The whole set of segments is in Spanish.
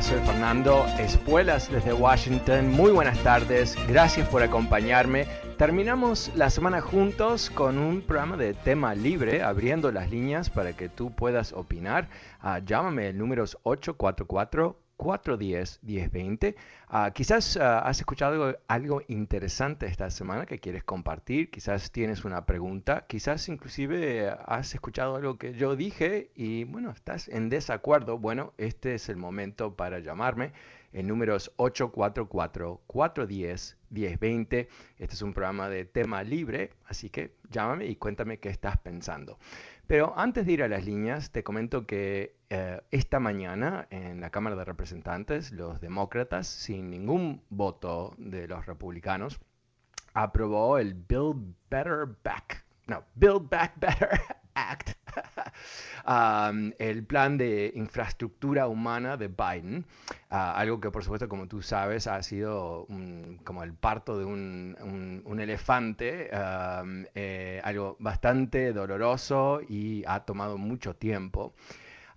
Soy Fernando Espuelas desde Washington. Muy buenas tardes, gracias por acompañarme. Terminamos la semana juntos con un programa de tema libre, abriendo las líneas para que tú puedas opinar. Ah, llámame, el número es 844 410-1020. Uh, quizás uh, has escuchado algo, algo, interesante esta semana que quieres compartir, quizás tienes una pregunta, quizás inclusive has escuchado algo que yo dije y bueno, estás en desacuerdo. Bueno, este es el momento para llamarme. El número es 844-410-1020. Este es un programa de tema libre, así que llámame y cuéntame qué estás pensando. Pero antes de ir a las líneas, te comento que eh, esta mañana en la Cámara de Representantes, los demócratas, sin ningún voto de los republicanos, aprobó el Build Better Back, no, Build Back Better Act, um, el plan de infraestructura humana de Biden, uh, algo que por supuesto, como tú sabes, ha sido como el parto de un, un, elefante, um, eh, algo bastante doloroso y ha tomado mucho tiempo.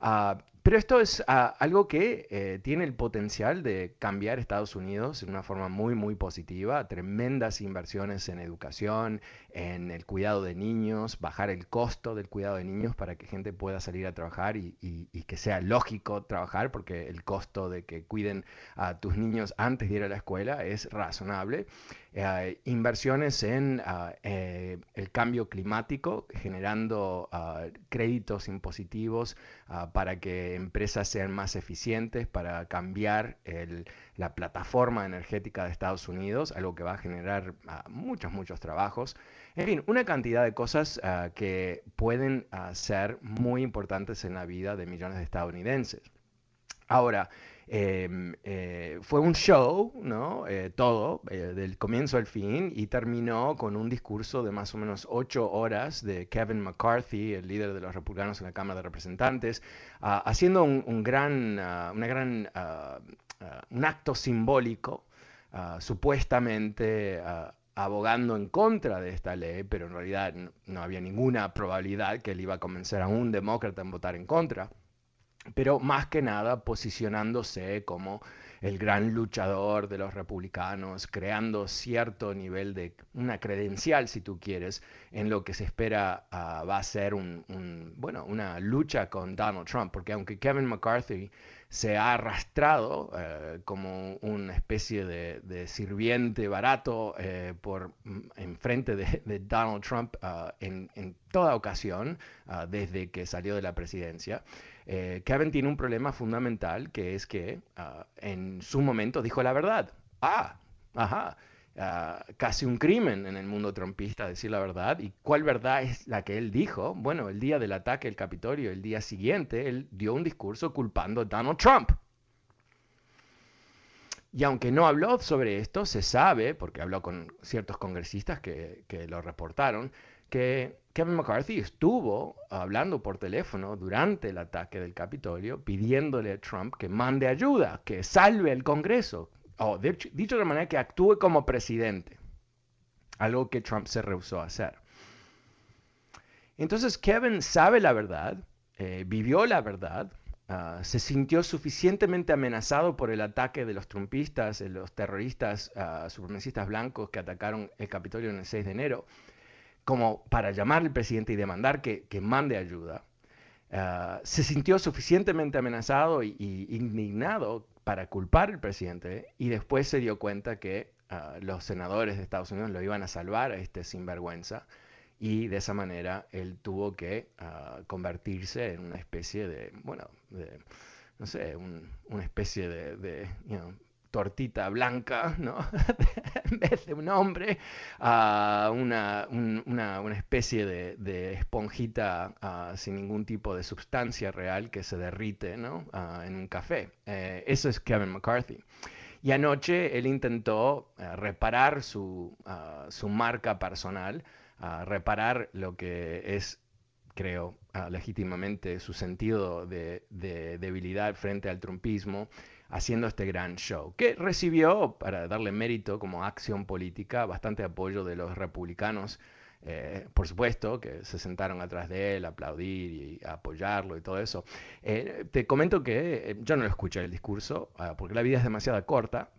Uh, pero esto es uh, algo que eh, tiene el potencial de cambiar Estados Unidos de una forma muy, muy positiva. Tremendas inversiones en educación, en el cuidado de niños, bajar el costo del cuidado de niños para que gente pueda salir a trabajar y, y, y que sea lógico trabajar, porque el costo de que cuiden a tus niños antes de ir a la escuela es razonable. Eh, inversiones en uh, eh, el cambio climático, generando uh, créditos impositivos uh, para que empresas sean más eficientes, para cambiar el, la plataforma energética de Estados Unidos, algo que va a generar muchos, muchos trabajos. En fin, una cantidad de cosas que pueden ser muy importantes en la vida de millones de estadounidenses. Ahora, eh, eh, fue un show, ¿no? Eh, todo, eh, del comienzo al fin, y terminó con un discurso de más o menos ocho horas de Kevin McCarthy, el líder de los republicanos en la Cámara de Representantes, uh, haciendo un, gran, una gran, un acto simbólico, supuestamente abogando en contra de esta ley, pero en realidad no, había ninguna probabilidad que él iba a convencer a un demócrata en votar en contra. Pero más que nada posicionándose como el gran luchador de los republicanos, creando cierto nivel de una credencial, si tú quieres, en lo que se espera uh, va a ser una lucha con Donald Trump, porque aunque Kevin McCarthy se ha arrastrado uh, como una especie de, de sirviente barato uh, por enfrente de, de Donald Trump en, en, toda ocasión desde que salió de la presidencia, eh, Kevin tiene un problema fundamental que es que uh, en su momento dijo la verdad. Ah, ajá. Uh, casi un crimen en el mundo trompista decir la verdad. ¿Y cuál verdad es la que él dijo? Bueno, el día del ataque al Capitolio, el día siguiente, él dio un discurso culpando a Donald Trump. Y aunque no habló sobre esto, se sabe, porque habló con ciertos congresistas que, que lo reportaron, que Kevin McCarthy estuvo hablando por teléfono durante el ataque del Capitolio pidiéndole a Trump que mande ayuda, que salve el Congreso, o dicho, de otra manera, que actúe como presidente, algo que Trump se rehusó a hacer. Entonces Kevin sabe la verdad, eh, vivió la verdad, ah, se sintió suficientemente amenazado por el ataque de los trumpistas, de los terroristas uh, supremacistas blancos que atacaron el Capitolio en el 6 de enero, como para llamar al presidente y demandar que, mande ayuda. Ah, se sintió suficientemente amenazado y, indignado para culpar al presidente y después se dio cuenta que los senadores de Estados Unidos lo iban a salvar a este sinvergüenza y de esa manera él tuvo que ah, convertirse en una especie de, bueno, no sé, una especie de, tortita blanca, ¿no? en vez de un hombre, a una, una, especie de, esponjita ah, sin ningún tipo de sustancia real que se derrite ¿no? Ah, en un café. Eh, eso es Kevin McCarthy. Y anoche él intentó eh, reparar su, su marca personal a reparar lo que es, creo, legítimamente su sentido de, debilidad frente al trumpismo, haciendo este gran show, que recibió, para darle mérito como acción política, bastante apoyo de los republicanos eh, por supuesto, que se sentaron atrás de él a aplaudir y apoyarlo y todo eso. Eh, te comento que eh, yo no escuché el discurso, ah, porque la vida es demasiado corta,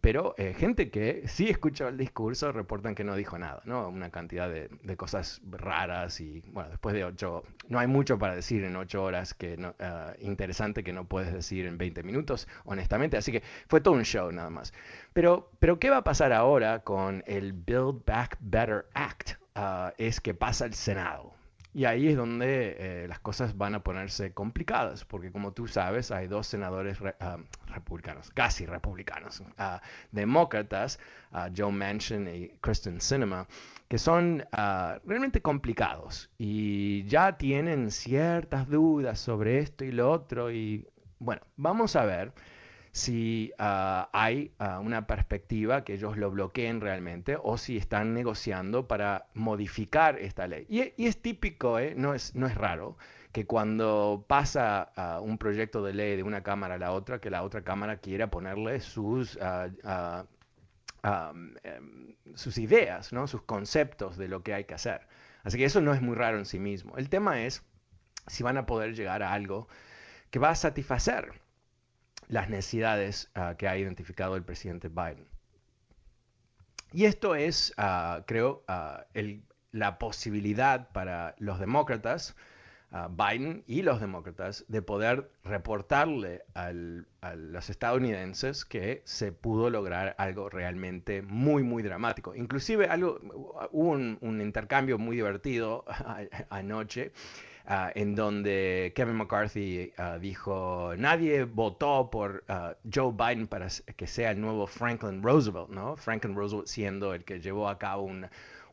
pero gente que sí escuchó el discurso reportan que no dijo nada, ¿no? Una cantidad de, cosas raras y, bueno, después de ocho, no hay mucho para decir en ocho horas que no, ah, interesante que no puedes decir en 20 minutos, honestamente, así que fue todo un show nada más. Pero, pero ¿qué va a pasar ahora con el Build Back Better Act? Ah, es que pasa el Senado. Y ahí es donde eh, las cosas van a ponerse complicadas, porque como tú sabes, hay dos senadores ah, republicanos, casi republicanos, uh, demócratas, Joe Manchin y Kristen Sinema, que son realmente complicados y ya tienen ciertas dudas sobre esto y lo otro. Y bueno, vamos a ver si ah, hay ah, una perspectiva que ellos lo bloqueen realmente o si están negociando para modificar esta ley. Y, es típico, ¿eh? no, es, no es raro, que cuando pasa ah, un proyecto de ley de una cámara a la otra, que la otra cámara quiera ponerle sus, em, sus ideas, ¿no? sus conceptos de lo que hay que hacer. Así que eso no es muy raro en sí mismo. El tema es si van a poder llegar a algo que va a satisfacer las necesidades ah, que ha identificado el presidente Biden. Y esto es, ah, creo, ah, la posibilidad para los demócratas, Biden y los demócratas, de poder reportarle a los estadounidenses que se pudo lograr algo realmente muy, muy dramático. Inclusive algo, hubo un intercambio muy divertido anoche Ah, en donde Kevin McCarthy ah, dijo, nadie votó por ah, Joe Biden para que sea el nuevo Franklin Roosevelt, ¿no? Franklin Roosevelt siendo el que llevó a cabo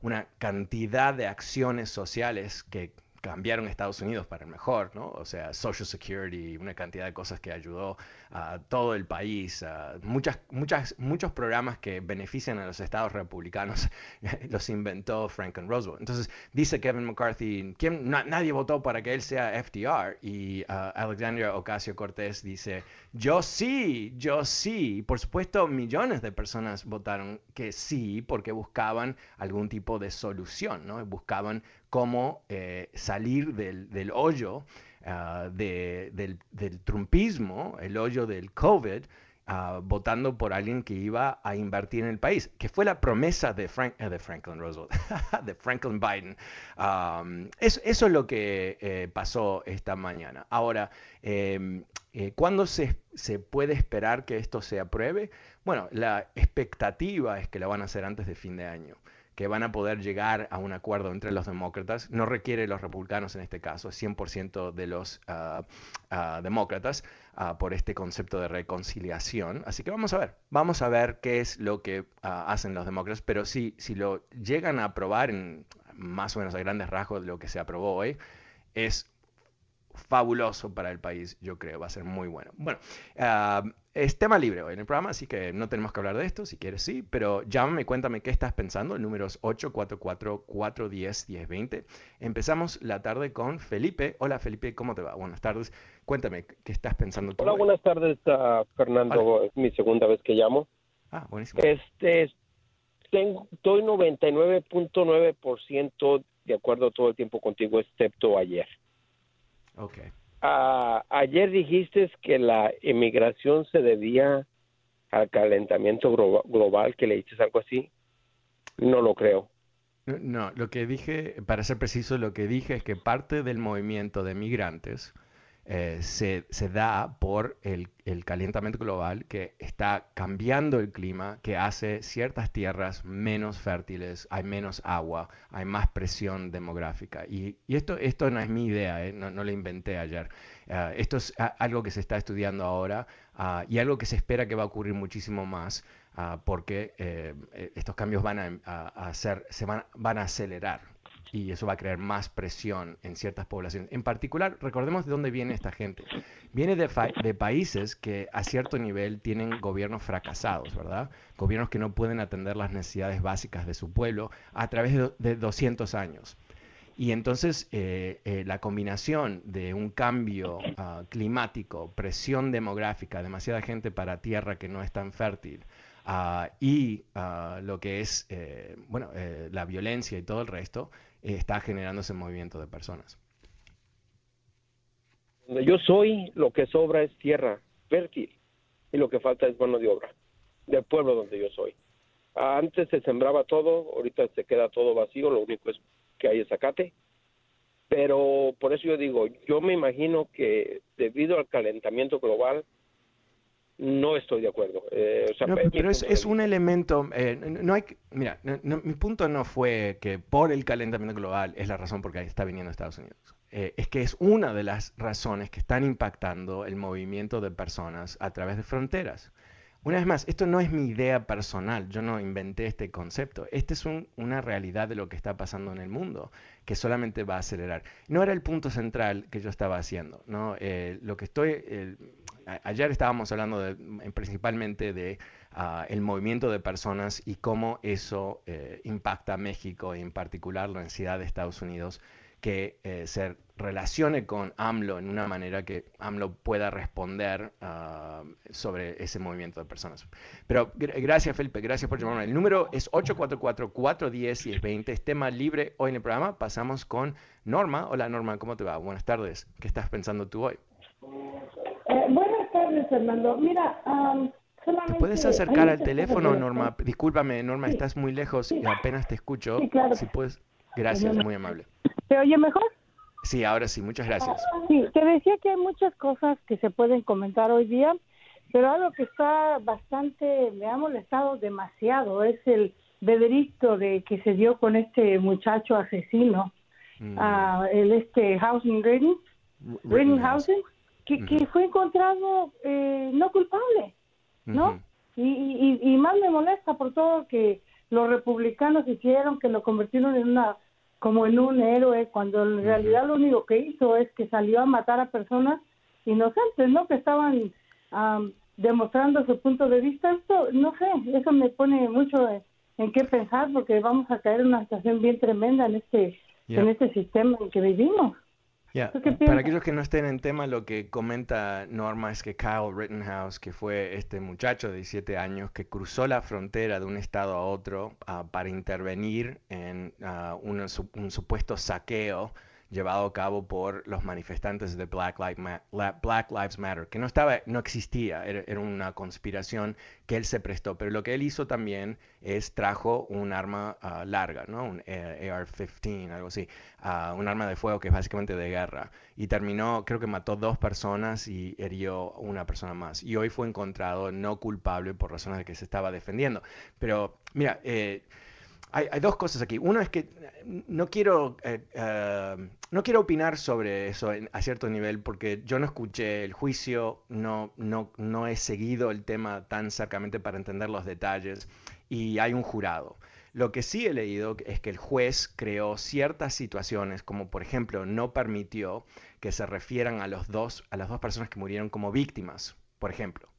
una cantidad de acciones sociales que cambiaron Estados Unidos para el mejor, ¿no? O sea, Social Security, una cantidad de cosas que ayudó a todo el país, muchas, muchas, muchos programas que benefician a los estados republicanos los inventó Franklin Roosevelt. Entonces, dice Kevin McCarthy, ¿quién, nadie votó para que él sea FDR y uh, Alexandria Ocasio-Cortez dice, yo sí, yo sí. Por supuesto, millones de personas votaron que sí porque buscaban algún tipo de solución, ¿no? Buscaban cómo eh, salir del, hoyo ah, del, trumpismo, el hoyo del COVID, ah, votando por alguien que iba a invertir en el país, que fue la promesa de, eh, de Franklin Roosevelt, de Franklin Biden. eso, es lo que eh, pasó esta mañana. Ahora, em, ¿cuándo se, se puede esperar que esto se apruebe? Bueno, la expectativa es que lo van a hacer antes de fin de año que van a poder llegar a un acuerdo entre los demócratas. No requiere los republicanos en este caso, 100% de los ah, ah, demócratas ah, por este concepto de reconciliación. Así que vamos a ver, vamos a ver qué es lo que hacen los demócratas, pero si, si lo llegan a aprobar en más o menos a grandes rasgos de lo que se aprobó hoy, es fabuloso para el país, yo creo, va a ser muy bueno. Bueno, ah, es tema libre hoy en el programa, así que no tenemos que hablar de esto, si quieres sí, pero llámame, cuéntame qué estás pensando, el número es 844-410-1020. Empezamos la tarde con Felipe. Hola Felipe, ¿cómo te va? Buenas tardes. Cuéntame, ¿qué estás pensando tú? Hola, buenas tardes, uh, Fernando. Es mi segunda vez que llamo. Ah, buenísimo. Este, tengo, estoy 99.9% de acuerdo todo el tiempo contigo, excepto ayer. Ok. Uh, ayer dijiste que la emigración se debía al calentamiento global, que le dices algo así. No lo creo. No, lo que dije, para ser preciso, lo que dije es que parte del movimiento de migrantes eh, se, da por el, calentamiento global que está cambiando el clima, que hace ciertas tierras menos fértiles, hay menos agua, hay más presión demográfica. Y, esto, esto no es mi idea, eh, no, lo inventé ayer. Eh, esto es algo que se está estudiando ahora ah, y algo que se espera que va a ocurrir muchísimo más. Ah, porque estos cambios van a, hacer, se van a acelerar y eso va a crear más presión en ciertas poblaciones. En particular, recordemos de dónde viene esta gente. Viene de, de, países que a cierto nivel tienen gobiernos fracasados, ¿verdad? Gobiernos que no pueden atender las necesidades básicas de su pueblo a través de, 200 años. Y entonces eh, eh, la combinación de un cambio ah, climático, presión demográfica, demasiada gente para tierra que no es tan fértil, ah, y ah, lo que es eh, bueno, la violencia y todo el resto, está generando ese movimiento de personas. Donde yo soy, lo que sobra es tierra fértil y lo que falta es mano de obra del pueblo donde yo soy. Antes se sembraba todo, ahorita se queda todo vacío, lo único es que hay zacate. Pero por eso yo digo, yo me imagino que debido al calentamiento global, no estoy de acuerdo. Eh, pero es, un elemento, eh, no hay, mira, mi punto no fue que por el calentamiento global es la razón por la que está viniendo Estados Unidos. Eh, es que es una de las razones que están impactando el movimiento de personas a través de fronteras. Una vez más, esto no es mi idea personal, yo no inventé este concepto, esta es una realidad de lo que está pasando en el mundo, que solamente va a acelerar. No era el punto central que yo estaba haciendo, ¿no? lo que estoy, ayer estábamos hablando principalmente de ah, el movimiento de personas y cómo eso eh, impacta a México y en particular la necesidad de Estados Unidos que eh, se relacione con AMLO en una manera que AMLO pueda responder ah, sobre ese movimiento de personas. Pero gracias Felipe, gracias por llamarme. El número es 844-410-1020, es tema libre hoy en el programa. Pasamos con Norma. Hola Norma, ¿cómo te va? Buenas tardes. ¿Qué estás pensando tú hoy? Tardes, Fernando. Mira, solamente... ¿Te puedes acercar al teléfono, Norma? Discúlpame, Norma, estás muy lejos y apenas te escucho. Sí, claro. Si puedes... Gracias, muy amable. ¿Te oye mejor? Sí, ahora sí, muchas gracias. Sí, te decía que hay muchas cosas que se pueden comentar hoy día, pero algo que está bastante, me ha molestado demasiado, es el veredicto de que se dio con este muchacho asesino, mm. el este Housing Housing que, fue encontrado eh, no culpable, ¿no? y, y, más me molesta por todo que los republicanos hicieron, que lo convirtieron en una como en un héroe, cuando en realidad lo único que hizo es que salió a matar a personas inocentes, ¿no? Que estaban demostrando su punto de vista. Esto, no sé, eso me pone mucho en, qué pensar porque vamos a caer en una situación bien tremenda en este, en este sistema en que vivimos. Para aquellos que no estén en tema, lo que comenta Norma es que Kyle Rittenhouse, que fue este muchacho de 17 años que cruzó la frontera de un estado a otro ah, para intervenir en ah, un, supuesto saqueo llevado a cabo por los manifestantes de Black, Lives Matter, que no estaba, no existía, era, una conspiración que él se prestó, pero lo que él hizo también es trajo un arma ah, larga, ¿no? Un AR-15, algo así, uh, un arma de fuego que es básicamente de guerra, y terminó, creo que mató dos personas y hirió una persona más, y hoy fue encontrado no culpable por razones de que se estaba defendiendo. Pero, mira, eh, hay, dos cosas aquí. Uno es que no quiero, eh, eh, no quiero opinar sobre eso a cierto nivel porque yo no escuché el juicio, no, no, no he seguido el tema tan cercamente para entender los detalles y hay un jurado. Lo que sí he leído es que el juez creó ciertas situaciones, como por ejemplo no permitió que se refieran a, los dos, a las dos personas que murieron como víctimas, por ejemplo.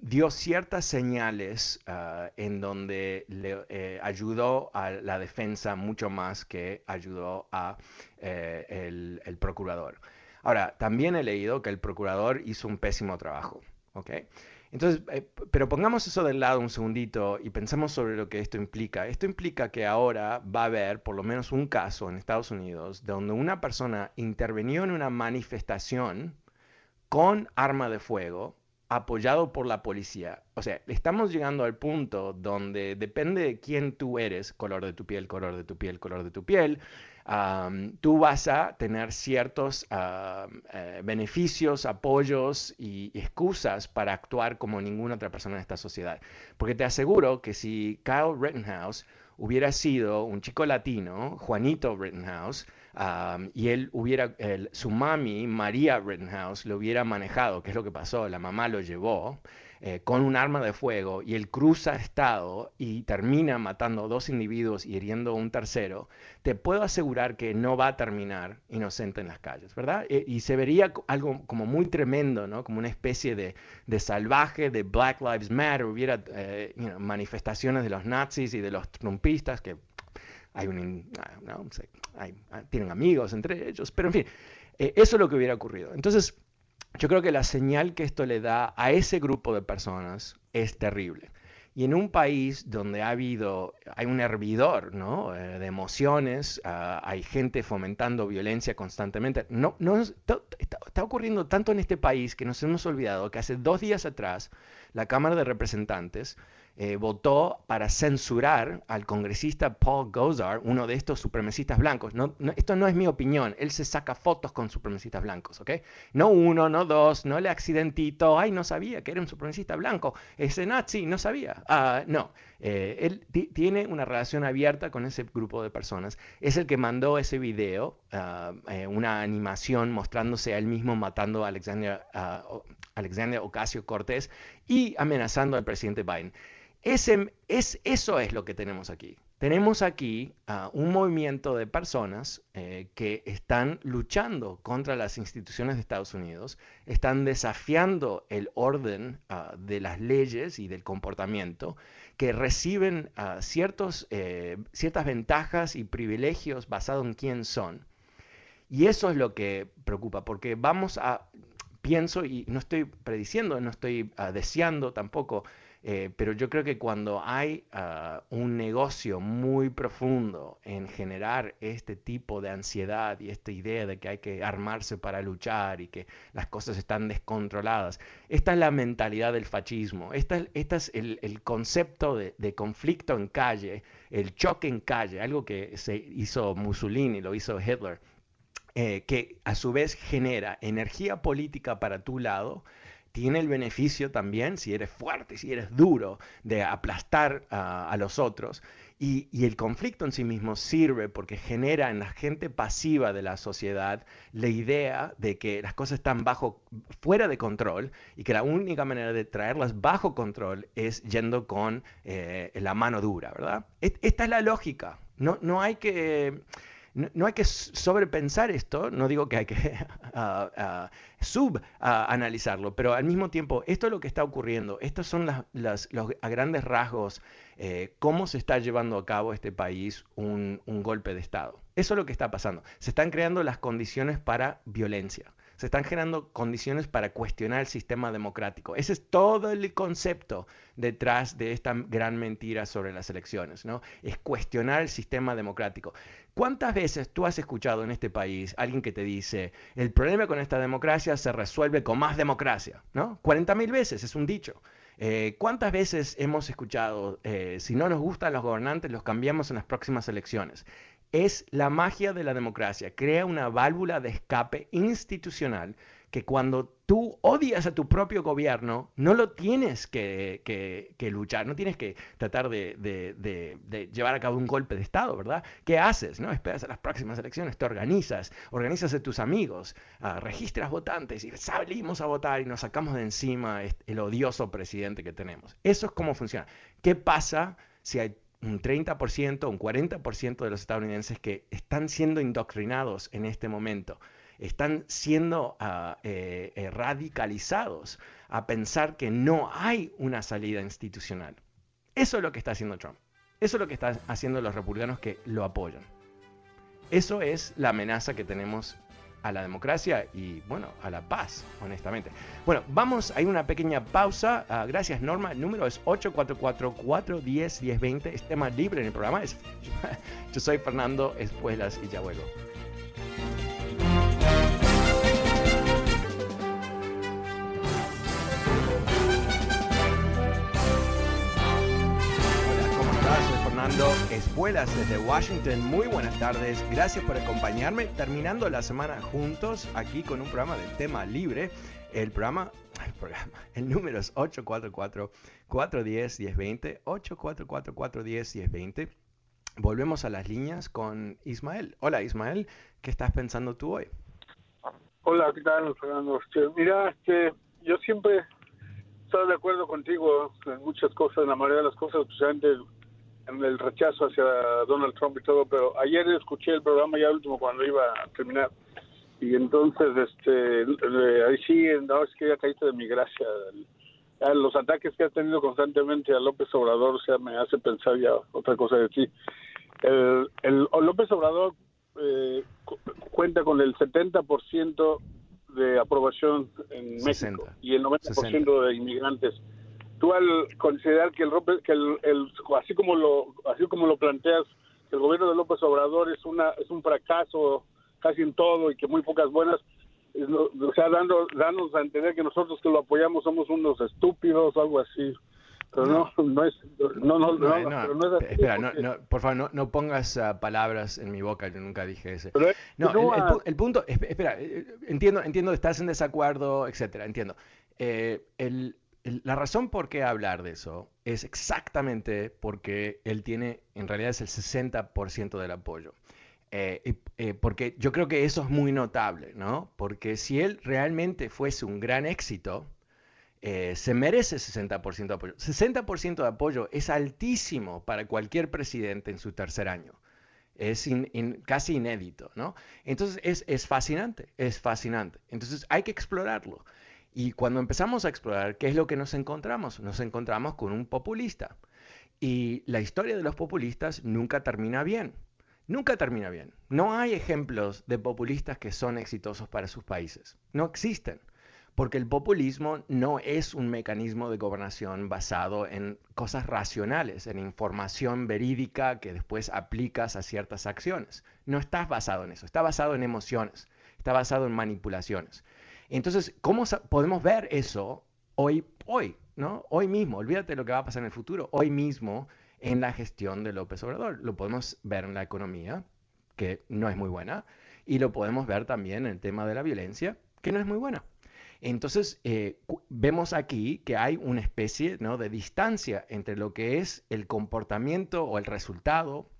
Dio ciertas señales ah, en donde le eh, ayudó a la defensa mucho más que ayudó a eh, el, procurador. Ahora, también he leído que el procurador hizo un pésimo trabajo. ¿okay? Entonces, eh, pero pongamos eso del lado un segundito y pensemos sobre lo que esto implica. Esto implica que ahora va a haber por lo menos un caso en Estados Unidos donde una persona intervenió en una manifestación con arma de fuego apoyado por la policía. O sea, estamos llegando al punto donde depende de quién tú eres, color de tu piel, color de tu piel, color de tu piel, tú vas a tener ciertos eh, beneficios, apoyos y excusas para actuar como ninguna otra persona en esta sociedad. Porque te aseguro que si Kyle Rittenhouse hubiera sido un chico latino, Juanito Rittenhouse, y él hubiera, su mami, María Rittenhouse, lo hubiera manejado, que es lo que pasó, la mamá lo llevó, eh, con un arma de fuego y él cruza estado y termina matando a dos individuos y hiriendo a un tercero, te puedo asegurar que no va a terminar inocente en las calles, ¿verdad? E, y se vería algo como muy tremendo, ¿no? Como una especie de, de salvaje, de Black Lives Matter, hubiera eh, manifestaciones de los nazis y de los trumpistas que hay un, ah, no, ah, tienen amigos entre ellos, pero en fin, eh, eso es lo que hubiera ocurrido. Entonces, yo creo que la señal que esto le da a ese grupo de personas es terrible. Y en un país donde ha habido, hay un hervidor ¿no? Eh, de emociones, ah, hay gente fomentando violencia constantemente, no, no, está, está, ocurriendo tanto en este país que nos hemos olvidado que hace dos días atrás la Cámara de Representantes eh, votó para censurar al congresista Paul Gosar, uno de estos supremacistas blancos. Esto no es mi opinión, él se saca fotos con supremacistas blancos, ¿ok? No uno, no dos, no el accidentito, ay, no sabía que era un supremacista blanco, ese nazi, no sabía. Ah, no, eh, él tiene una relación abierta con ese grupo de personas. Es el que mandó ese video, ah, eh, una animación mostrándose a él mismo matando a Alexandria, Alexandria Ocasio Cortés y amenazando al presidente Biden. Es, eso es lo que tenemos aquí. Tenemos aquí un movimiento de personas eh, que están luchando contra las instituciones de Estados Unidos, están desafiando el orden uh, de las leyes y del comportamiento, que reciben ciertos, eh, ciertas ventajas y privilegios basados en quién son. Y eso es lo que preocupa, porque vamos a, pienso, y no estoy prediciendo, no estoy deseando tampoco, eh, pero yo creo que cuando hay ah, un negocio muy profundo en generar este tipo de ansiedad y esta idea de que hay que armarse para luchar y que las cosas están descontroladas, esta es la mentalidad del fascismo, este es el, concepto de, conflicto en calle, el choque en calle, algo que se hizo Mussolini, lo hizo Hitler. Eh, que a su vez genera energía política para tu lado, tiene el beneficio también, si eres fuerte, si eres duro, de aplastar a los otros. Y, el conflicto en sí mismo sirve porque genera en la gente pasiva de la sociedad la idea de que las cosas están bajo, fuera de control y que la única manera de traerlas bajo control es yendo con eh, la mano dura, ¿verdad? Esta es la lógica. No, no hay que no, hay que sobrepensar esto, no digo que hay que uh, subanalizarlo, pero al mismo tiempo, esto es lo que está ocurriendo, estos son los, a grandes rasgos eh, cómo se está llevando a cabo este país un golpe de Estado. Eso es lo que está pasando. Se están creando las condiciones para violencia se están generando condiciones para cuestionar el sistema democrático. Ese es todo el concepto detrás de esta gran mentira sobre las elecciones, ¿no? Es cuestionar el sistema democrático. ¿Cuántas veces tú has escuchado en este país alguien que te dice, el problema con esta democracia se resuelve con más democracia? ¿No? 40 mil veces, es un dicho. Eh, ¿Cuántas veces hemos escuchado, eh, si no nos gustan los gobernantes, los cambiamos en las próximas elecciones? Es la magia de la democracia, crea una válvula de escape institucional que cuando tú odias a tu propio gobierno, no lo tienes que, luchar, no tienes que tratar de, llevar a cabo un golpe de Estado, ¿verdad? ¿Qué haces? ¿no? Esperas a las próximas elecciones, te organizas, organizas a tus amigos, uh, registras votantes y salimos a votar y nos sacamos de encima el odioso presidente que tenemos. Eso es cómo funciona. ¿Qué pasa si hay un 30%, un 40% de los estadounidenses que están siendo indoctrinados en este momento, están siendo ah, eh, eh, radicalizados a pensar que no hay una salida institucional. Eso es lo que está haciendo Trump. Eso es lo que están haciendo los republicanos que lo apoyan. Eso es la amenaza que tenemos a la democracia y, bueno, a la paz, honestamente. Bueno, vamos, hay una pequeña pausa. Ah, gracias, Norma. El número es 844-410-1020. Es tema libre en el programa. yo soy Fernando Espuelas y ya vuelvo. Escuelas desde Washington. Muy buenas tardes. Gracias por acompañarme. Terminando la semana juntos aquí con un programa del tema libre. El programa, el programa, el número es 844-410-1020. 844-410-1020. Volvemos a las líneas con Ismael. Hola Ismael, ¿qué estás pensando tú hoy? Hola, ¿qué tal, Fernando? Este, mira, este, yo siempre estoy de acuerdo contigo en muchas cosas, en la mayoría de las cosas, especialmente en el rechazo hacia Donald Trump y todo, pero ayer escuché el programa ya último cuando iba a terminar. Y entonces este eh, ahí sí no es que ya caíste de mi gracia. Los ataques que ha tenido constantemente a López Obrador o sea me hace pensar ya otra cosa de ti. El, el López Obrador eh, cuenta con el 70% de aprobación en México y el 90% de inmigrantes tú al considerar que el que el, así como lo así como lo planteas el gobierno de López Obrador es una es un fracaso casi en todo y que muy pocas buenas o sea dando danos a entender que nosotros que lo apoyamos somos unos estúpidos o algo así. Pero no, no, es no no no, no, es espera no, por favor no, pongas ah, palabras en mi boca yo nunca dije eso no el, el, punto espera eh, entiendo entiendo estás en desacuerdo etcétera entiendo. Eh, el la razón por qué hablar de eso es exactamente porque él tiene, en realidad es el 60% del apoyo. Eh, eh, porque yo creo que eso es muy notable, ¿no? Porque si él realmente fuese un gran éxito, eh, se merece 60% de apoyo. 60% de apoyo es altísimo para cualquier presidente en su tercer año. Es casi inédito, ¿no? Entonces es, es fascinante, es fascinante. Entonces hay que explorarlo. Y cuando empezamos a explorar qué es lo que nos encontramos, nos encontramos con un populista. Y la historia de los populistas nunca termina bien. Nunca termina bien. No hay ejemplos de populistas que son exitosos para sus países. No existen. Porque el populismo no es un mecanismo de gobernación basado en cosas racionales, en información verídica que después aplicas a ciertas acciones. No estás basado en eso, está basado en emociones, está basado en manipulaciones. Entonces, ¿cómo podemos ver eso hoy, hoy, ¿no? Hoy mismo, olvídate lo que va a pasar en el futuro, hoy mismo en la gestión de López Obrador. Lo podemos ver en la economía, que no es muy buena, y lo podemos ver también en el tema de la violencia, que no es muy buena. Entonces, eh, vemos aquí que hay una especie ¿no? de distancia entre lo que es el comportamiento o el resultado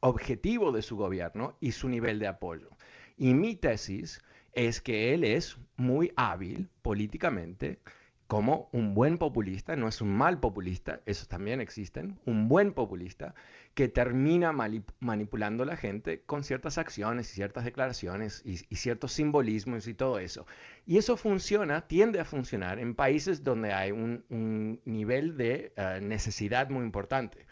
objetivo de su gobierno y su nivel de apoyo. Y mi tesis es que él es muy hábil políticamente como un buen populista, no es un mal populista, esos también existen, un buen populista que termina manipulando a la gente con ciertas acciones y ciertas declaraciones y, ciertos simbolismos y todo eso. Y eso funciona, tiende a funcionar en países donde hay un, nivel de eh, necesidad muy importante.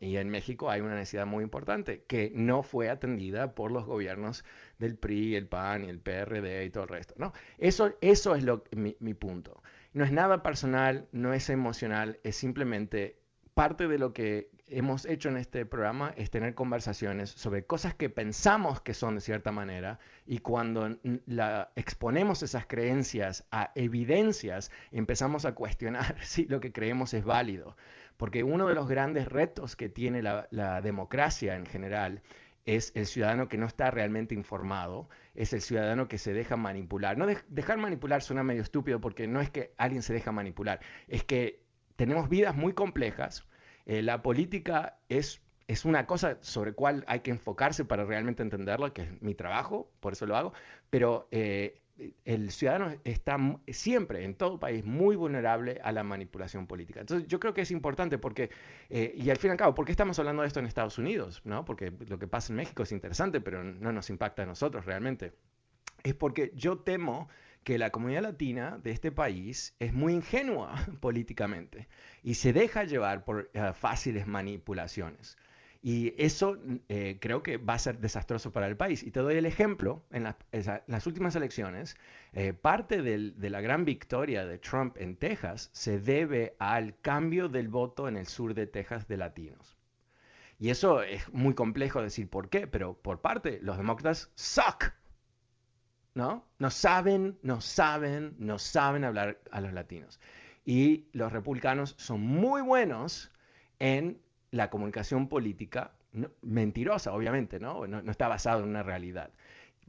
Y en México hay una necesidad muy importante que no fue atendida por los gobiernos del PRI, el PAN, y el PRD y todo el resto, ¿no? Eso, eso es lo, mi, mi punto. No es nada personal, no es emocional, es simplemente parte de lo que hemos hecho en este programa es tener conversaciones sobre cosas que pensamos que son de cierta manera y cuando la, exponemos esas creencias a evidencias empezamos a cuestionar si lo que creemos es válido. Porque uno de los grandes retos que tiene la, democracia en general es el ciudadano que no está realmente informado, es el ciudadano que se deja manipular. No dejar manipular suena medio estúpido porque no es que alguien se deja manipular, es que tenemos vidas muy complejas. Eh, la política es, es una cosa sobre cual hay que enfocarse para realmente entenderlo, que es mi trabajo, por eso lo hago, pero eh, el ciudadano está siempre, en todo país, muy vulnerable a la manipulación política. Entonces, yo creo que es importante porque, eh, y al fin y al cabo, ¿por qué estamos hablando de esto en Estados Unidos? ¿no? Porque lo que pasa en México es interesante, pero no nos impacta a nosotros realmente. Es porque yo temo que la comunidad latina de este país es muy ingenua políticamente y se deja llevar por eh, fáciles manipulaciones. Y eso eh, creo que va a ser desastroso para el país. Y te doy el ejemplo, en, las últimas elecciones, eh, parte de la gran victoria de Trump en Texas se debe al cambio del voto en el sur de Texas de latinos. Y eso es muy complejo decir por qué, pero por parte, los demócratas suck. ¿No? No saben, no saben, no saben hablar a los latinos. Y los republicanos son muy buenos en la comunicación política, mentirosa obviamente, ¿no? ¿no? está basado en una realidad,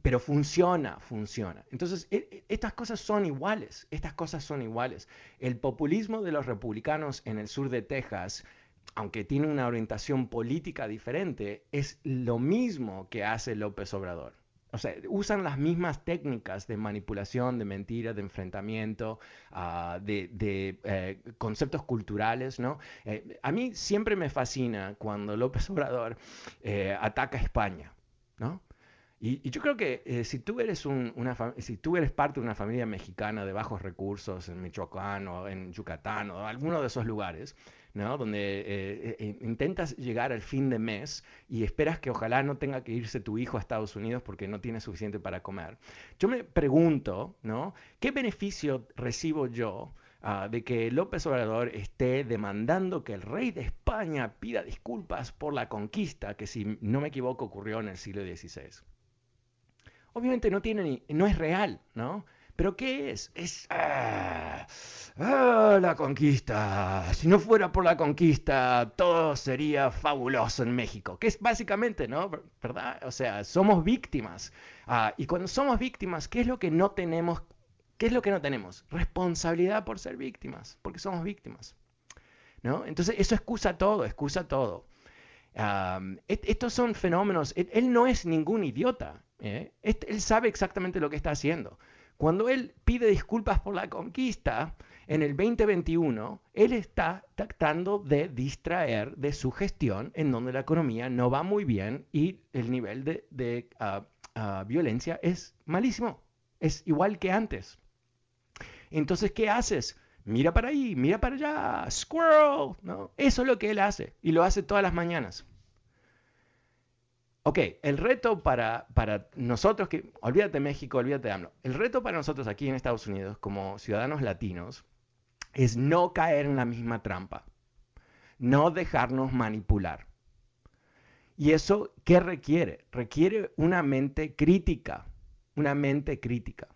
pero funciona, funciona. Entonces, e, e, estas cosas son iguales, estas cosas son iguales. El populismo de los republicanos en el sur de Texas aunque tiene una orientación política diferente, es lo mismo que hace López Obrador. O sea, usan las mismas técnicas de manipulación, de mentira, de enfrentamiento, ah, de, eh, conceptos culturales, ¿no? Eh, a mí siempre me fascina cuando López Obrador eh, ataca a España, ¿no? Y, yo creo que si, tú eres una si tú eres parte de una familia mexicana de bajos recursos en Michoacán o en Yucatán o alguno de esos lugares, donde eh, eh, intentas llegar al fin de mes y esperas que ojalá no tenga que irse tu hijo a Estados Unidos porque no tiene suficiente para comer. Yo me pregunto, ¿no? ¿Qué beneficio recibo yo ah, de que López Obrador esté demandando que el rey de España pida disculpas por la conquista que, si no me equivoco, ocurrió en el siglo XVI? Obviamente no, tiene ni, no es real, ¿no? ¿Pero qué es? Es ah, ah, la conquista. Si no fuera por la conquista, todo sería fabuloso en México. Que es básicamente, ¿no? ¿Verdad? O sea, somos víctimas. Ah, y cuando somos víctimas, ¿qué es lo que no tenemos? ¿Qué es lo que no tenemos? Responsabilidad por ser víctimas, porque somos víctimas. ¿No? Entonces, eso excusa todo, excusa todo. estos son fenómenos. Él, no es ningún idiota. ¿eh? Él sabe exactamente lo que está haciendo. Cuando él pide disculpas por la conquista en el 2021, él está tratando de distraer de su gestión en donde la economía no va muy bien y el nivel de, ah, ah, violencia es malísimo. Es igual que antes. Entonces, ¿qué haces? Mira para ahí, mira para allá, squirrel. ¿no? Eso es lo que él hace y lo hace todas las mañanas. Ok, el reto para, para nosotros, que olvídate México, olvídate de AMLO, el reto para nosotros aquí en Estados Unidos como ciudadanos latinos es no caer en la misma trampa, no dejarnos manipular. ¿Y eso qué requiere? Requiere una mente crítica, una mente crítica.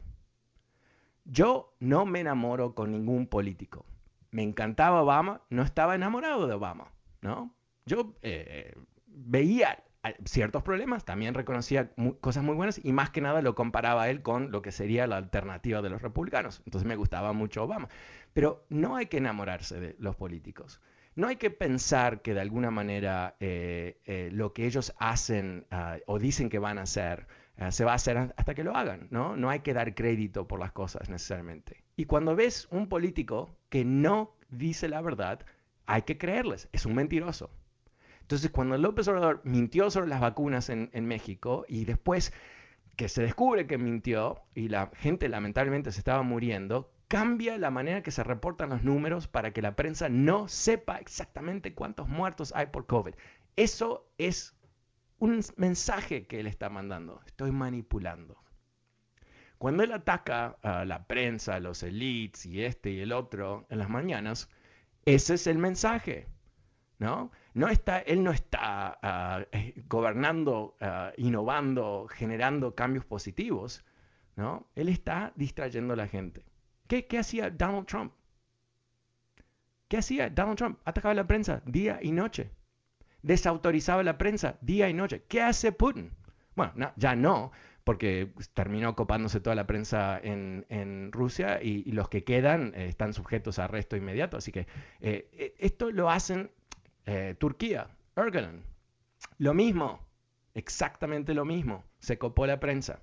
Yo no me enamoro con ningún político. Me encantaba Obama, no estaba enamorado de Obama, ¿no? Yo eh, veía ciertos problemas, también reconocía cosas muy buenas y más que nada lo comparaba él con lo que sería la alternativa de los republicanos. Entonces me gustaba mucho Obama. Pero no hay que enamorarse de los políticos. No hay que pensar que de alguna manera eh, eh, lo que ellos hacen ah, o dicen que van a hacer ah, se va a hacer hasta que lo hagan, ¿no? No hay que dar crédito por las cosas necesariamente. Y cuando ves un político que no dice la verdad, hay que creerles, es un mentiroso. Entonces, cuando López Obrador mintió sobre las vacunas en, México y después que se descubre que mintió y la gente lamentablemente se estaba muriendo, cambia la manera que se reportan los números para que la prensa no sepa exactamente cuántos muertos hay por COVID. Eso es un mensaje que él está mandando. Estoy manipulando. Cuando él ataca a la prensa, a los elites y este y el otro en las mañanas, ese es el mensaje, ¿no? No está, él no está ah, eh, gobernando, ah, innovando, generando cambios positivos, ¿no? Él está distrayendo a la gente. ¿Qué, ¿Qué, hacía Donald Trump? ¿Qué hacía Donald Trump? Atacaba la prensa día y noche. Desautorizaba la prensa día y noche. ¿Qué hace Putin? Bueno, ya no, porque terminó copándose toda la prensa en, en Rusia y, los que quedan eh, están sujetos a arresto inmediato. Así que eh, esto lo hacen eh, Turquía, Erdogan, lo mismo, exactamente lo mismo, se copó la prensa.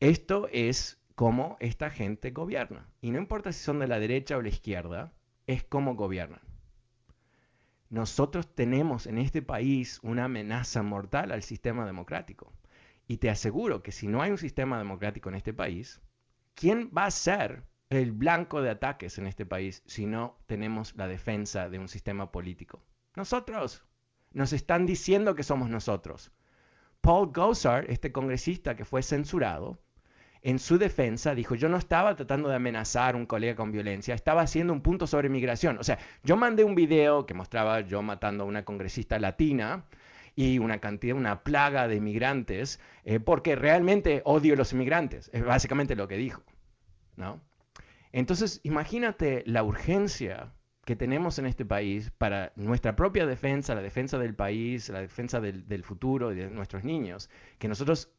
Esto es cómo esta gente gobierna. Y no importa si son de la derecha o la izquierda, es cómo gobiernan. Nosotros tenemos en este país una amenaza mortal al sistema democrático. Y te aseguro que si no hay un sistema democrático en este país, ¿quién va a ser el blanco de ataques en este país si no tenemos la defensa de un sistema político? Nosotros. Nos están diciendo que somos nosotros. Paul Gosar, este congresista que fue censurado, en su defensa dijo, yo no estaba tratando de amenazar a un colega con violencia, estaba haciendo un punto sobre migración. O sea, yo mandé un video que mostraba yo matando a una congresista latina y una cantidad, una plaga de inmigrantes, eh, porque realmente odio a los inmigrantes. Es básicamente lo que dijo, ¿no? Entonces, imagínate la urgencia que tenemos en este país para nuestra propia defensa, la defensa del país, la defensa del, futuro de nuestros niños, que nosotros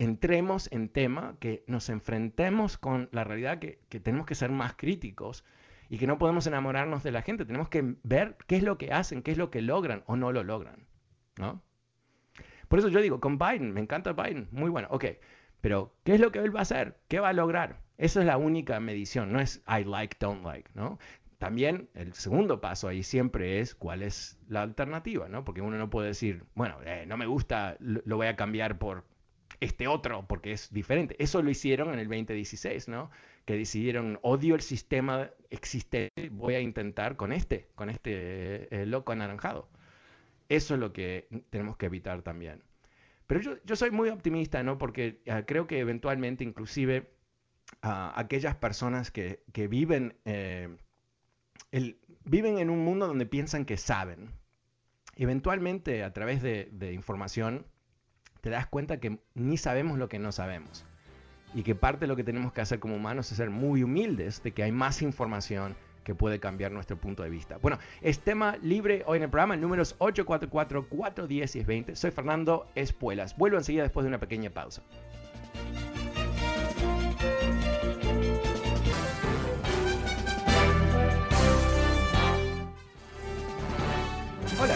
entremos en tema, que nos enfrentemos con la realidad que, que, tenemos que ser más críticos y que no podemos enamorarnos de la gente, tenemos que ver qué es lo que hacen, qué es lo que logran o no lo logran. ¿no? Por eso yo digo, con Biden, me encanta Biden, muy bueno, ok, pero ¿qué es lo que él va a hacer? ¿Qué va a lograr? Esa es la única medición, no es I like, don't like, ¿no? También el segundo paso ahí siempre es cuál es la alternativa, ¿no? Porque uno no puede decir, bueno, eh, no me gusta, lo voy a cambiar por este otro, porque es diferente. Eso lo hicieron en el 2016, ¿no? Que decidieron, odio el sistema existente, voy a intentar con este, con este eh, loco anaranjado. Eso es lo que tenemos que evitar también. Pero yo, yo soy muy optimista, ¿no? Porque uh, creo que eventualmente inclusive uh, aquellas personas que, que viven, eh, el, viven en un mundo donde piensan que saben, eventualmente a través de, información te das cuenta que ni sabemos lo que no sabemos. Y que parte de lo que tenemos que hacer como humanos es ser muy humildes de que hay más información que puede cambiar nuestro punto de vista. Bueno, es tema libre hoy en el programa, el número es 844-410-1020. Soy Fernando Espuelas. Vuelvo enseguida después de una pequeña pausa.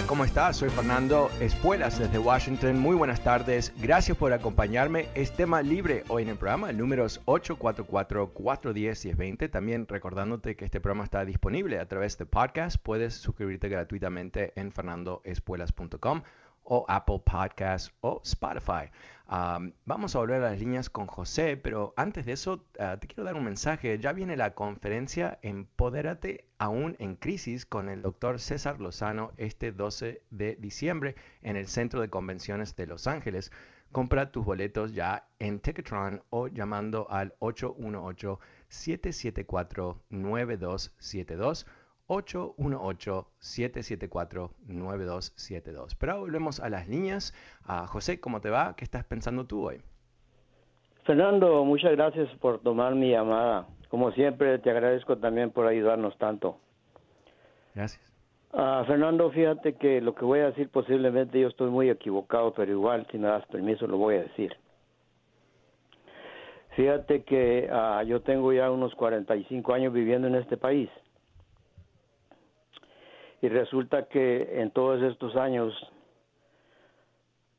¿Cómo estás? Soy Fernando Espuelas desde Washington. Muy buenas tardes. Gracias por acompañarme. Es tema libre hoy en el programa. El número es 844-410-1020. También recordándote que este programa está disponible a través de podcast. Puedes suscribirte gratuitamente en fernandoespuelas.com o Apple Podcasts o Spotify. Vamos a volver a las líneas con José, pero antes de eso uh, te quiero dar un mensaje. Ya viene la conferencia Empodérate aún en crisis con el doctor César Lozano este 12 de diciembre en el Centro de Convenciones de Los Ángeles. Compra tus boletos ya en Ticketron o llamando al 818-774-9272 818-774-9272. Pero ahora volvemos a las líneas. Uh, José, ¿cómo te va? ¿Qué estás pensando tú hoy? Fernando, muchas gracias por tomar mi llamada. Como siempre, te agradezco también por ayudarnos tanto. Gracias. Uh, Fernando, fíjate que lo que voy a decir posiblemente yo estoy muy equivocado, pero igual, si me das permiso, lo voy a decir. Fíjate que uh, yo tengo ya unos 45 años viviendo en este país y resulta que en todos estos años,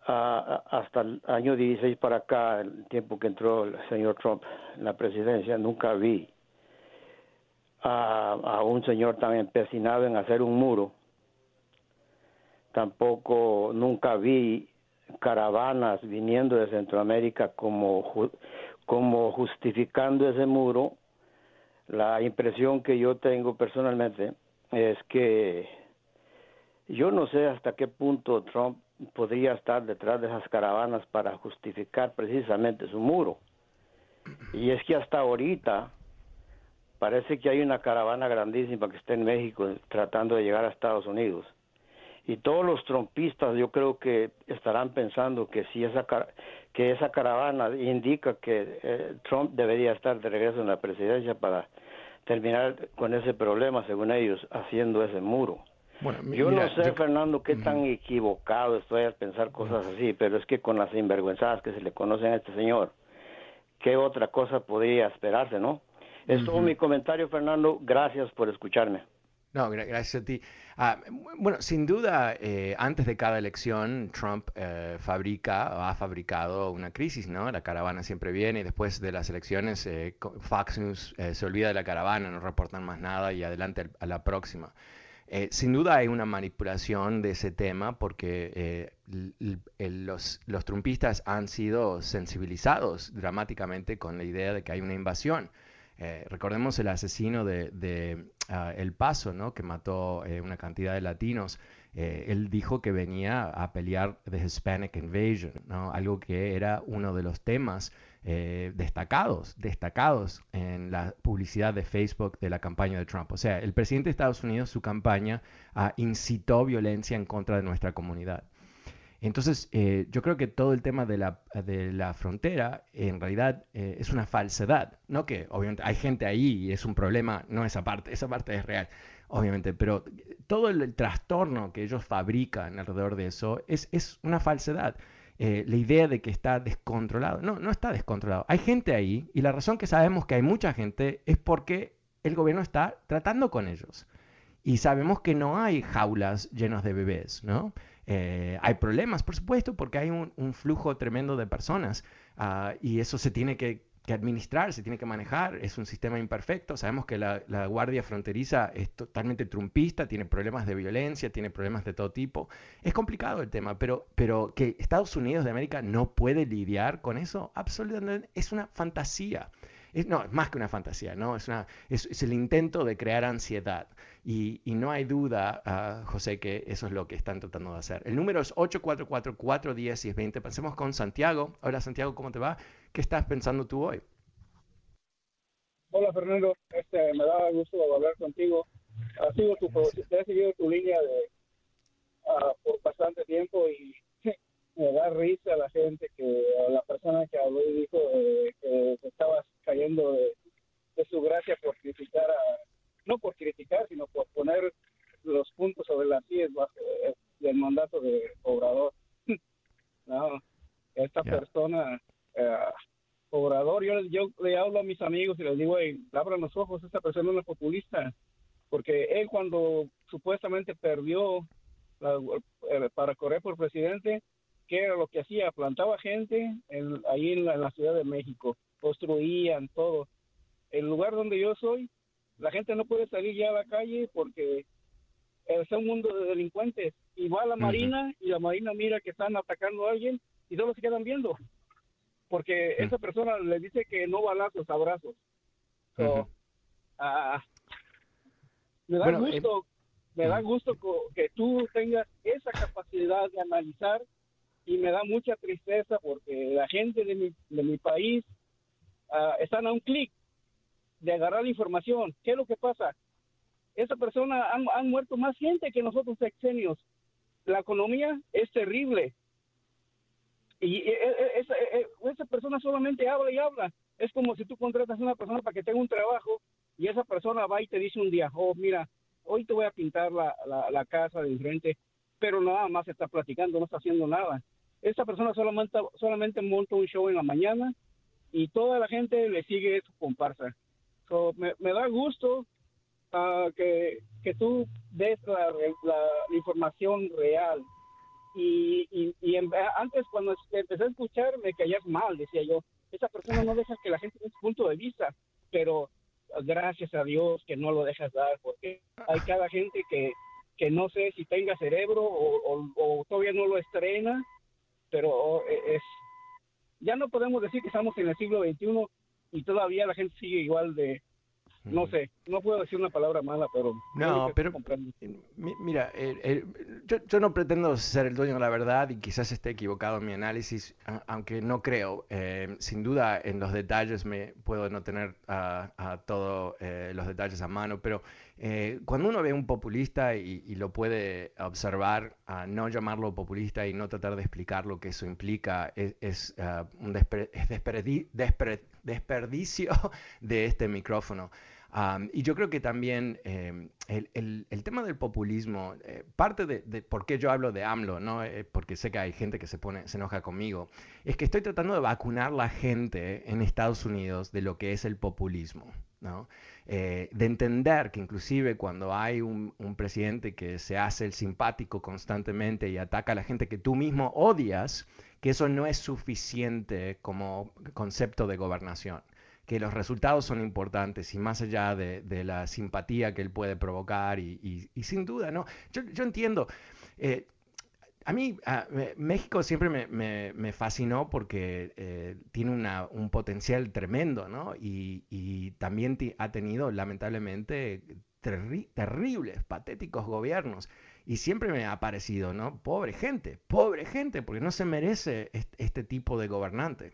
hasta el año 16 para acá, el tiempo que entró el señor Trump en la presidencia, nunca vi a, a un señor tan empecinado en hacer un muro. Tampoco nunca vi caravanas viniendo de Centroamérica como, como justificando ese muro. La impresión que yo tengo personalmente es que yo no sé hasta qué punto Trump podría estar detrás de esas caravanas para justificar precisamente su muro. Y es que hasta ahorita parece que hay una caravana grandísima que está en México tratando de llegar a Estados Unidos. Y todos los trompistas yo creo que estarán pensando que si esa que esa caravana indica que eh, Trump debería estar de regreso en la presidencia para terminar con ese problema, según ellos, haciendo ese muro. Bueno, yo no sé, Fernando, qué tan equivocado estoy al pensar cosas así, pero es que con las sinvergüenzadas que se le conocen a este señor, ¿qué otra cosa podría esperarse, no? Es todo mi comentario, Fernando. Gracias por escucharme. No, gracias a ti. Ah, bueno, sin duda, eh, antes de cada elección, Trump eh, fabrica o ha fabricado una crisis, ¿no? La caravana siempre viene y después de las elecciones, eh, Fox News se olvida de la caravana, no reportan más nada y adelante a la próxima. sin duda hay una manipulación de ese tema porque los, los trumpistas han sido sensibilizados dramáticamente con la idea de que hay una invasión. Eh, recordemos el asesino de, ah, El Paso, ¿no? que mató eh, una cantidad de latinos. Eh, él dijo que venía a pelear The Hispanic Invasion, ¿no? algo que era uno de los temas destacados, destacados en la publicidad de Facebook de la campaña de Trump. O sea, el presidente de Estados Unidos, su campaña, ah, incitó violencia en contra de nuestra comunidad. Entonces, eh, yo creo que todo el tema de la, de la frontera en realidad eh, es una falsedad, ¿no? Que obviamente hay gente ahí y es un problema, no esa parte, esa parte es real, obviamente, pero todo el, trastorno que ellos fabrican alrededor de eso es, es una falsedad. Eh, la idea de que está descontrolado, no, no está descontrolado. Hay gente ahí y la razón que sabemos que hay mucha gente es porque el gobierno está tratando con ellos. Y sabemos que no hay jaulas llenas de bebés, ¿no? Eh, hay problemas, por supuesto, porque hay un, flujo tremendo de personas ah, y eso se tiene que, administrar, se tiene que manejar. Es un sistema imperfecto. Sabemos que la, Guardia Fronteriza es totalmente trumpista, tiene problemas de violencia, tiene problemas de todo tipo. Es complicado el tema, pero, pero que Estados Unidos de América no puede lidiar con eso, absolutamente es una fantasía. No, es más que una fantasía, ¿no? Es, una, es el intento de crear ansiedad. Y, no hay duda, uh, José, que eso es lo que están tratando de hacer. El número es 844-410-1020. Pasemos con Santiago. Hola Santiago, ¿cómo te va? ¿Qué estás pensando tú hoy? Hola Fernando, este, me da gusto hablar contigo. Ha sido tu, he seguido tu línea de, uh, por bastante tiempo y me da risa la gente que la persona que habló y dijo eh, que te estabas cayendo de, de su gracia por criticar a no por criticar, sino por poner los puntos sobre las sillas del mandato de Obrador. no, esta persona, eh, Obrador, yo, yo le hablo a mis amigos y les digo, hey, abran los ojos, esta persona no es populista, porque él cuando supuestamente perdió eh, para correr por presidente, ¿qué era lo que hacía? Plantaba gente ahí en la Ciudad de México, construían todo. El lugar donde yo soy, la gente no puede salir ya a la calle porque es un mundo de delincuentes. Y va a la Marina y la Marina mira que están atacando a alguien y solo se quedan viendo. Porque esa persona le dice que no balazos, abrazos. Ah, me da eh, gusto, me da gusto que tú tengas esa capacidad de analizar y me da mucha tristeza porque la gente de mi, de mi país uh, están a un clic de agarrar información. ¿Qué es lo que pasa? Esa persona han, muerto más gente que nosotros sexenios. La economía es terrible. Y e, e, e, esa, persona solamente habla y habla. Es como si tú contratas a una persona para que tenga un trabajo y esa persona va y te dice un día, oh, mira, hoy te voy a pintar la, la, casa de enfrente, pero nada más está platicando, no está haciendo nada. Esa persona solamente, solamente monta un show en la mañana y toda la gente le sigue su comparsa me, da gusto uh, que, que, tú des la, la, información real. Y, y, antes cuando empecé a escuchar me caías mal, decía yo, esa persona no deja que la gente dé su punto de vista, pero gracias a Dios que no lo dejas dar, porque hay cada gente que, que no sé si tenga cerebro o, o, todavía no lo estrena, pero es ya no podemos decir que estamos en el siglo XXI y todavía la gente sigue igual de, no sé, no puedo decir una palabra mala, pero... No, pero mira, yo, no pretendo ser el dueño de la verdad y quizás esté equivocado en mi análisis, aunque no creo. Eh, sin duda en los detalles me puedo no tener a, todos eh, los detalles a mano, pero eh, cuando uno ve un populista y, lo puede observar, a no llamarlo populista y no tratar de explicar lo que eso implica, es, un desperdicio de este micrófono. y yo creo que también em, el, tema del populismo, eh, parte de, por qué yo hablo de AMLO, ¿no? Eh, porque sé que hay gente que se, pone, se enoja conmigo, es que estoy tratando de vacunar la gente en Estados Unidos de lo que es el populismo. ¿No? Eh, de entender que inclusive cuando hay un, presidente que se hace el simpático constantemente y ataca a la gente que tú mismo odias, que eso no es suficiente como concepto de gobernación que los resultados son importantes y más allá de, la simpatía que él puede provocar y, sin duda, ¿no? Yo, entiendo, eh, a mí México siempre me, fascinó porque eh, tiene un potencial tremendo, ¿no? Y, también ha tenido, lamentablemente, terribles, patéticos gobiernos. Y siempre me ha parecido, ¿no? Pobre gente, pobre gente, porque no se merece este, tipo de gobernante.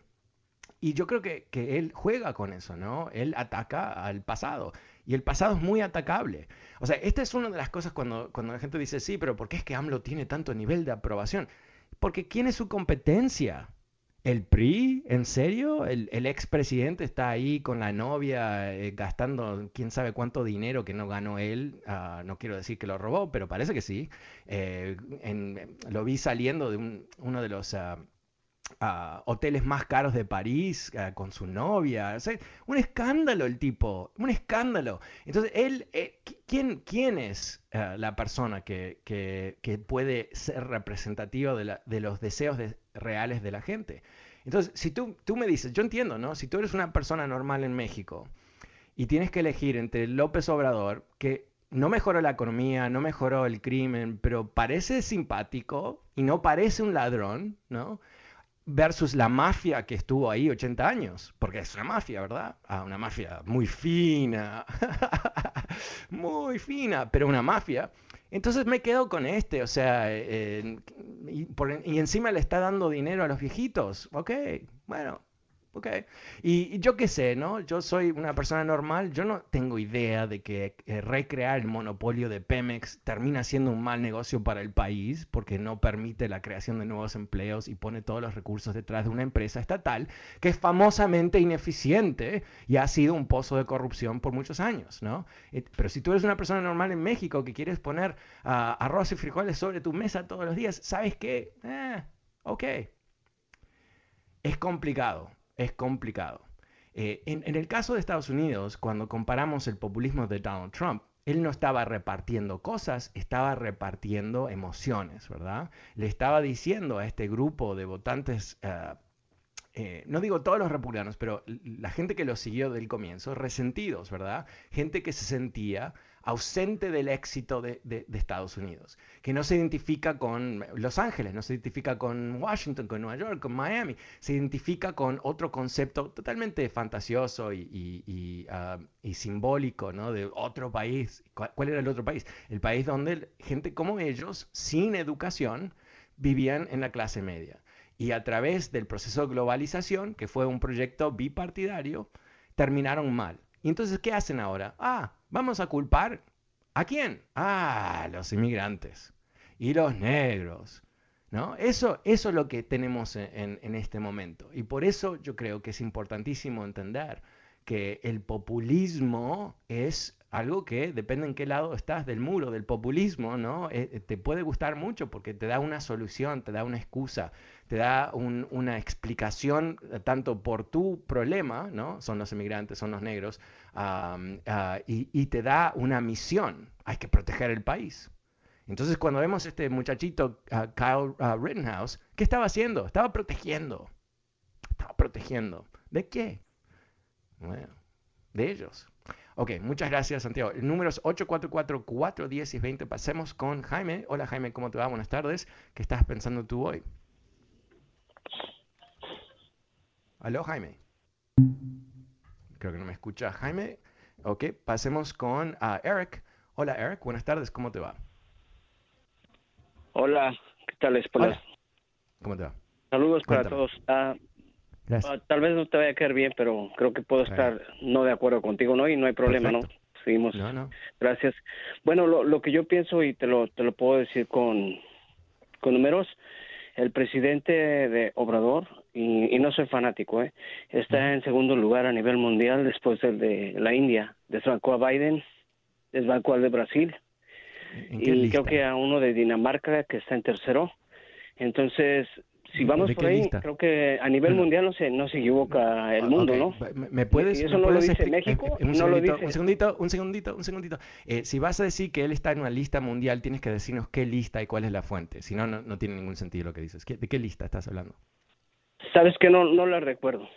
Y yo creo que, que, él juega con eso, ¿no? Él ataca al pasado. Y el pasado es muy atacable. O sea, esta es una de las cosas cuando, cuando la gente dice, sí, pero ¿por qué es que AMLO tiene tanto nivel de aprobación? Porque ¿quién es su competencia? ¿El PRI? ¿En serio? ¿El, el expresidente está ahí con la novia eh, gastando quién sabe cuánto dinero que no ganó él? Ah, no quiero decir que lo robó, pero parece que sí. Eh, lo vi saliendo de uno de los... Ah, hoteles más caros de París con su novia. un escándalo el tipo, un escándalo. Entonces, él, eh, ¿quién, ¿quién, es eh, la persona que, que, puede ser representativa de, de los deseos reales de la gente? Entonces, si tú, tú me dices, yo entiendo, ¿no? Si tú eres una persona normal en México y tienes que elegir entre López Obrador, que no mejoró la economía, no mejoró el crimen, pero parece simpático y no parece un ladrón, ¿no? Versus la mafia que estuvo ahí 80 años, porque es una mafia, ¿verdad? Ah, una mafia muy fina, muy fina, pero una mafia. Entonces me quedo con este, o sea, eh, y, y, encima le está dando dinero a los viejitos, ok, bueno, Ok. Y, yo qué sé, ¿no? Yo soy una persona normal, yo no tengo idea de que recrear el monopolio de Pemex termina siendo un mal negocio para el país porque no permite la creación de nuevos empleos y pone todos los recursos detrás de una empresa estatal que es famosamente ineficiente y ha sido un pozo de corrupción por muchos años, ¿no? Pero si tú eres una persona normal en México que quieres poner ah, arroz y frijoles sobre tu mesa todos los días, ¿sabes qué? Eh, ok. Es complicado es complicado. Eh, en, el caso de Estados Unidos, cuando comparamos el populismo de Donald Trump, él no estaba repartiendo cosas, estaba repartiendo emociones, ¿verdad? Le estaba diciendo a este grupo de votantes, eh, eh, no digo todos los republicanos, pero la gente que lo siguió del comienzo, resentidos, ¿verdad? Gente que se sentía ausente del éxito de, Estados Unidos, que no se identifica con Los Ángeles, no se identifica con Washington, con Nueva York, con Miami, se identifica con otro concepto totalmente fantasioso y, ah, simbólico ¿no? de otro país. ¿Cuál, era el otro país? El país donde gente como ellos, sin educación, vivían en la clase media. Y a través del proceso de globalización, que fue un proyecto bipartidario, terminaron mal. Y entonces, ¿qué hacen ahora? Ah, Vamos a culpar a quién? Ah, los inmigrantes y los negros. ¿no? Eso, eso es lo que tenemos en, en este momento. Y por eso yo creo que es importantísimo entender que el populismo es algo que depende en qué lado estás del muro del populismo, ¿no? Eh, eh, te puede gustar mucho porque te da una solución, te da una excusa, te da una explicación eh, tanto por tu problema, ¿no? Son los inmigrantes, son los negros, ah, y, te da una misión. Hay que proteger el país. Entonces, cuando vemos este muchachito, uh, Kyle Rittenhouse, ¿qué estaba haciendo? Estaba protegiendo. Estaba protegiendo. ¿De qué? Bueno, de ellos. Ok, muchas gracias Santiago. El número es 844-410 Pasemos con Jaime. Hola Jaime, ¿cómo te va? Buenas tardes. ¿Qué estás pensando tú hoy? Aló Jaime. Creo que no me escucha Jaime. Ok, pasemos con uh, Eric. Hola Eric, buenas tardes, ¿cómo te va? Hola, ¿qué tal? Hola. ¿Cómo te va? Saludos para todos. Ah, Ah, tal vez no te vaya a caer bien, pero creo que puedo estar no de acuerdo contigo, ¿no? Y no hay problema, ¿no? Seguimos. Gracias. Bueno, lo, lo que yo pienso y te lo, te lo puedo decir con, con números, el presidente de Obrador, y, no soy fanático, ¿eh? está en segundo lugar a nivel mundial después del de la India. Desbancó a Biden, desbancó al de Brasil, y creo que a uno de Dinamarca que está en tercero. Entonces, si vamos por ahí, creo que a nivel mundial no se, no se equivoca el mundo, ¿no? ¿Me puedes, y eso no lo dice México, un, no lo dice... un segundito, un segundito, un segundito. Eh, si vas a decir que él está en una lista mundial, tienes que decirnos qué lista y cuál es la fuente. Si no, no, tiene ningún sentido lo que dices. ¿De qué lista estás hablando? Sabes que no, no la recuerdo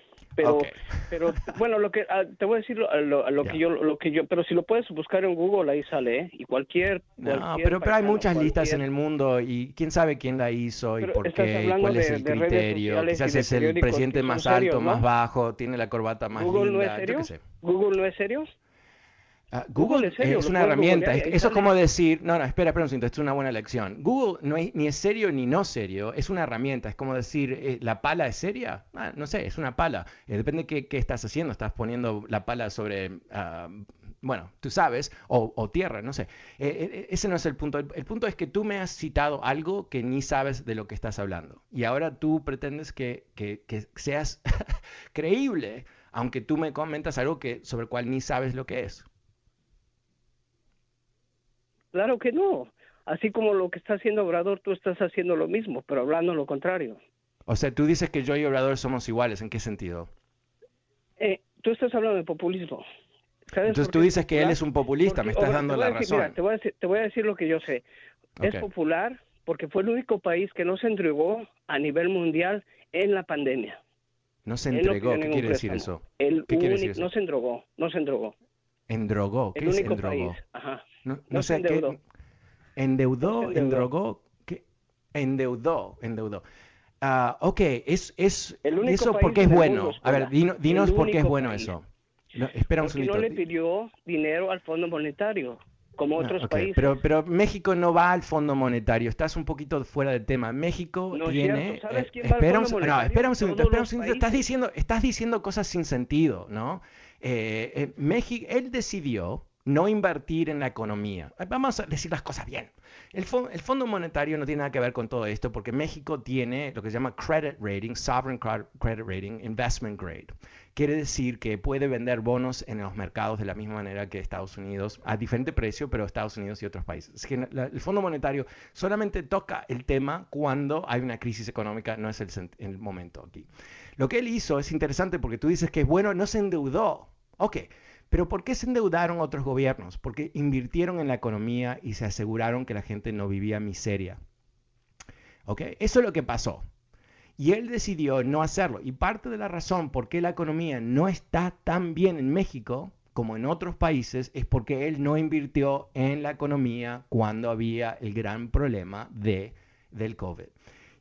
pero pero bueno lo que ah, te voy a decir lo, lo, que yo lo que yo pero si lo puedes buscar en Google ahí sale ¿eh? y cualquier, no pero pero hay muchas listas en el mundo y quién sabe quién la hizo y por qué y cuál es el criterio. quizás es el presidente más alto más bajo tiene la corbata más Google linda no es serio Google no es serio Ah, Google, es una herramienta. Eso es como decir, no, no, espera, espera un segundo, esto es una buena lección. Google no es, ni es serio ni no serio, es una herramienta. Es como decir, eh, ¿la pala es seria? Ah, no sé, es una pala. Eh, depende de qué, estás haciendo. Estás poniendo la pala sobre, ah, bueno, tú sabes, o, tierra, no sé. Eh, ese no es el punto. El, punto es que tú me has citado algo que ni sabes de lo que estás hablando. Y ahora tú pretendes que, que, que seas creíble, aunque tú me comentas algo que, sobre el cual ni sabes lo que es. Claro que no. Así como lo que está haciendo Obrador, tú estás haciendo lo mismo, pero hablando lo contrario. O sea, tú dices que yo y Obrador somos iguales. ¿En qué sentido? Eh, tú estás hablando de populismo. Entonces tú dices que él es un populista, me estás dando la razón. te, voy a decir, lo que yo sé. Es popular porque fue el único país que no se entregó a nivel mundial en la pandemia. No se entregó, ¿qué quiere decir eso? El ¿Qué quiere decir eso? No se endrogó, no se endrogó. ¿Endrogó? ¿Qué es endrogó? Ajá. No, sé qué. Endeudó, endrogó, ¿qué? Endeudó, endeudó. Ah, ok, es, es eso porque es bueno. A ver, dinos por qué es bueno eso. espera un no le pidió dinero al Fondo Monetario como otros países. Pero, pero México no va al Fondo Monetario, estás un poquito fuera del tema. México tiene... Eh, espera, un, no, espera un segundo, espera un segundo. Estás diciendo, estás diciendo cosas sin sentido, ¿no? Eh, eh, México, él decidió no invertir en la economía. Vamos a decir las cosas bien. El, Fondo Monetario no tiene nada que ver con todo esto porque México tiene lo que se llama credit rating, sovereign credit rating, investment grade. Quiere decir que puede vender bonos en los mercados de la misma manera que Estados Unidos, a diferente precio, pero Estados Unidos y otros países. el Fondo Monetario solamente toca el tema cuando hay una crisis económica, no es el, el momento aquí. Lo que él hizo es interesante porque tú dices que es bueno, no se endeudó. Ok, pero ¿por qué se endeudaron otros gobiernos? Porque invirtieron en la economía y se aseguraron que la gente no vivía miseria. ¿Ok? Eso es lo que pasó. Y él decidió no hacerlo. Y parte de la razón por qué la economía no está tan bien en México como en otros países es porque él no invirtió en la economía cuando había el gran problema de, del COVID.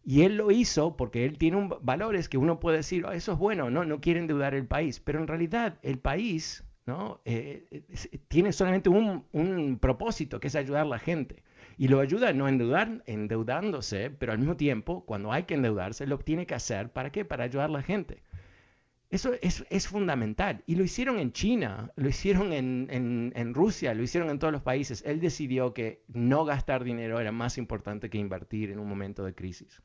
Y él lo hizo porque él tiene valores que uno puede decir, oh, eso es bueno, no, no quiere endeudar el país. Pero en realidad el país ¿no? Eh, eh, tiene solamente un, propósito, que es ayudar a la gente. Y lo ayuda no endeudar, endeudándose, pero al mismo tiempo, cuando hay que endeudarse, lo tiene que hacer. ¿Para qué? Para ayudar a la gente. Eso es, fundamental. Y lo hicieron en China, lo hicieron en, Rusia, lo hicieron en todos los países. Él decidió que no gastar dinero era más importante que invertir en un momento de crisis.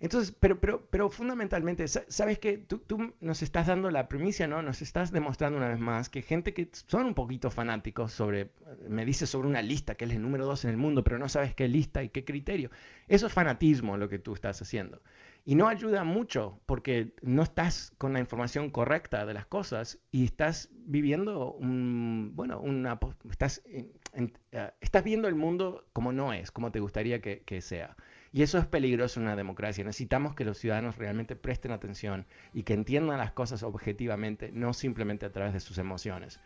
Entonces, pero, pero, pero fundamentalmente, ¿sabes que tú, tú, nos estás dando la primicia, ¿no? Nos estás demostrando una vez más que gente que son un poquito fanáticos sobre, me dice sobre una lista que es el número dos en el mundo, pero no sabes qué lista y qué criterio. Eso es fanatismo lo que tú estás haciendo. Y no ayuda mucho porque no estás con la información correcta de las cosas y estás viviendo un, bueno, una, estás, eh, estás viendo el mundo como no es, como te gustaría que, que sea. Y eso es peligroso en una democracia. Necesitamos que los ciudadanos realmente presten atención y que entiendan las cosas objetivamente, no simplemente a través de sus emociones.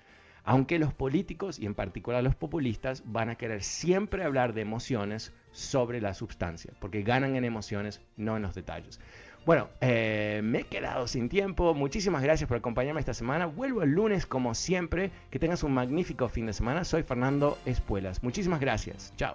Aunque los políticos, y en particular los populistas, van a querer siempre hablar de emociones sobre la sustancia, porque ganan en emociones, no en los detalles. Bueno, eh, me he quedado sin tiempo. Muchísimas gracias por acompañarme esta semana. Vuelvo el lunes como siempre. Que tengas un magnífico fin de semana. Soy Fernando Espuelas. Muchísimas gracias. Chao.